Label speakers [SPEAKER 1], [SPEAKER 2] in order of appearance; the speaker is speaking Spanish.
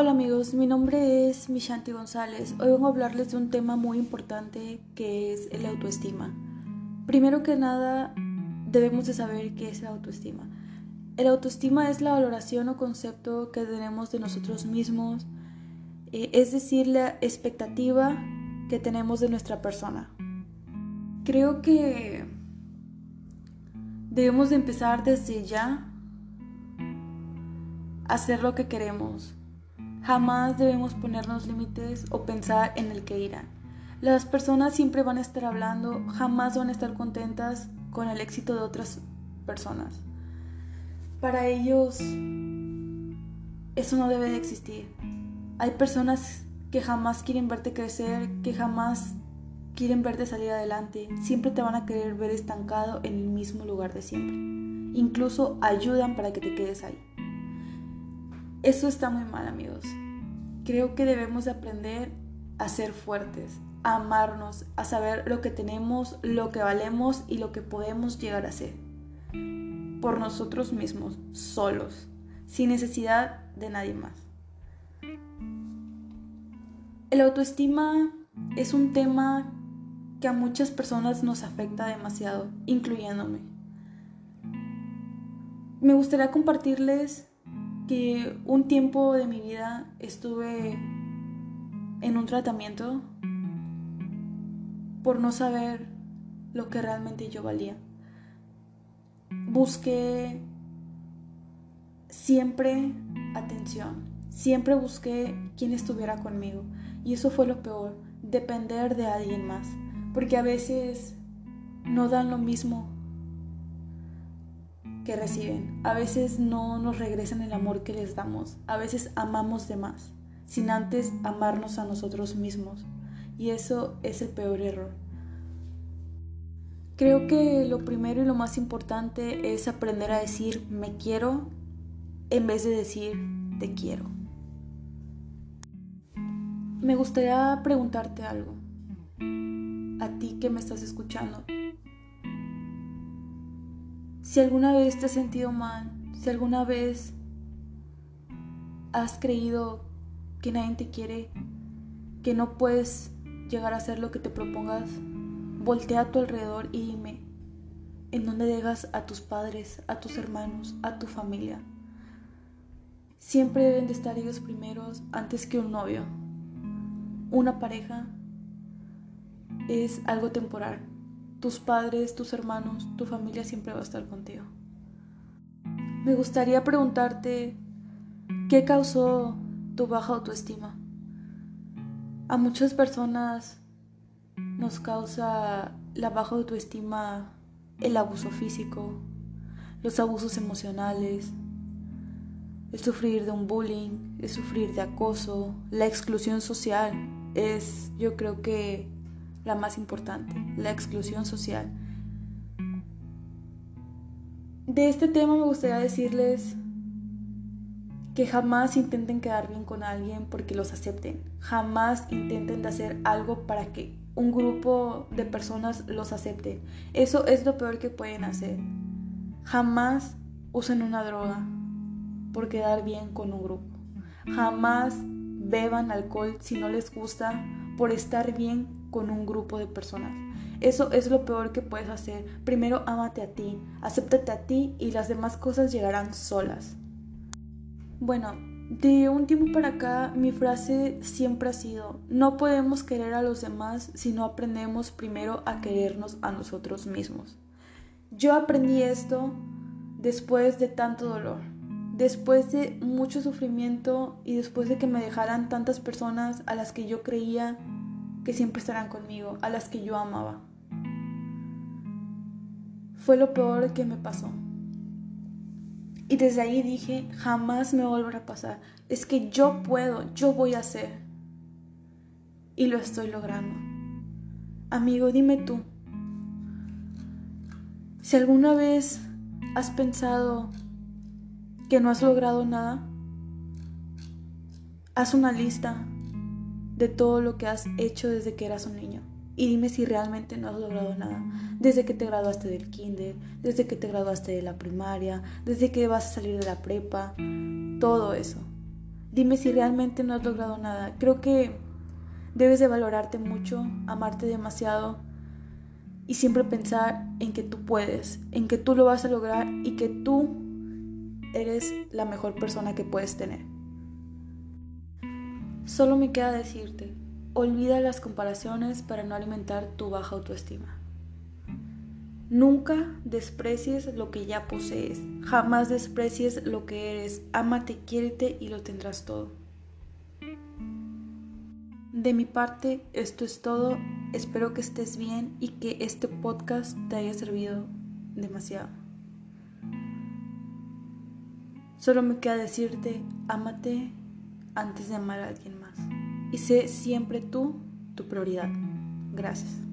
[SPEAKER 1] Hola amigos, mi nombre es Mishanti González. Hoy vengo a hablarles de un tema muy importante que es el autoestima. Primero que nada, debemos de saber qué es la autoestima. El autoestima es la valoración o concepto que tenemos de nosotros mismos, eh, es decir, la expectativa que tenemos de nuestra persona. Creo que debemos de empezar desde ya a hacer lo que queremos Jamás debemos ponernos límites o pensar en el que irán. Las personas siempre van a estar hablando, jamás van a estar contentas con el éxito de otras personas. Para ellos eso no debe de existir. Hay personas que jamás quieren verte crecer, que jamás quieren verte salir adelante. Siempre te van a querer ver estancado en el mismo lugar de siempre. Incluso ayudan para que te quedes ahí. Eso está muy mal, amigos. Creo que debemos aprender a ser fuertes, a amarnos, a saber lo que tenemos, lo que valemos y lo que podemos llegar a ser. Por nosotros mismos, solos, sin necesidad de nadie más. El autoestima es un tema que a muchas personas nos afecta demasiado, incluyéndome. Me gustaría compartirles que un tiempo de mi vida estuve en un tratamiento por no saber lo que realmente yo valía. Busqué siempre atención, siempre busqué quien estuviera conmigo y eso fue lo peor, depender de alguien más, porque a veces no dan lo mismo reciben. A veces no nos regresan el amor que les damos. A veces amamos de más, sin antes amarnos a nosotros mismos. Y eso es el peor error. Creo que lo primero y lo más importante es aprender a decir me quiero en vez de decir te quiero. Me gustaría preguntarte algo. A ti que me estás escuchando. Si alguna vez te has sentido mal, si alguna vez has creído que nadie te quiere, que no puedes llegar a hacer lo que te propongas, voltea a tu alrededor y dime, ¿en dónde dejas a tus padres, a tus hermanos, a tu familia? Siempre deben de estar ellos primeros antes que un novio. Una pareja es algo temporal, tus padres, tus hermanos, tu familia siempre va a estar contigo. Me gustaría preguntarte, ¿qué causó tu baja autoestima? A muchas personas nos causa la baja autoestima el abuso físico, los abusos emocionales, el sufrir de un bullying, el sufrir de acoso, la exclusión social. Es, yo creo que la más importante, la exclusión social. De este tema me gustaría decirles que jamás intenten quedar bien con alguien porque los acepten. Jamás intenten hacer algo para que un grupo de personas los acepte. Eso es lo peor que pueden hacer. Jamás usen una droga por quedar bien con un grupo. Jamás beban alcohol si no les gusta por estar bien con un grupo de personas. Eso es lo peor que puedes hacer. Primero ámate a ti, acéptate a ti y las demás cosas llegarán solas. Bueno, de un tiempo para acá mi frase siempre ha sido, no podemos querer a los demás si no aprendemos primero a querernos a nosotros mismos. Yo aprendí esto después de tanto dolor, después de mucho sufrimiento y después de que me dejaran tantas personas a las que yo creía que siempre estarán conmigo, a las que yo amaba. Fue lo peor que me pasó. Y desde ahí dije, jamás me volverá a pasar. Es que yo puedo, yo voy a hacer. Y lo estoy logrando. Amigo, dime tú, si alguna vez has pensado que no has logrado nada, haz una lista de todo lo que has hecho desde que eras un niño. Y dime si realmente no has logrado nada. Desde que te graduaste del kinder, desde que te graduaste de la primaria, desde que vas a salir de la prepa, todo eso. Dime si realmente no has logrado nada. Creo que debes de valorarte mucho, amarte demasiado y siempre pensar en que tú puedes, en que tú lo vas a lograr y que tú eres la mejor persona que puedes tener. Solo me queda decirte, olvida las comparaciones para no alimentar tu baja autoestima. Nunca desprecies lo que ya posees, jamás desprecies lo que eres, ámate, quiérete y lo tendrás todo. De mi parte, esto es todo. Espero que estés bien y que este podcast te haya servido demasiado. Solo me queda decirte, ámate antes de amar a alguien más. Y sé siempre tú tu prioridad. Gracias.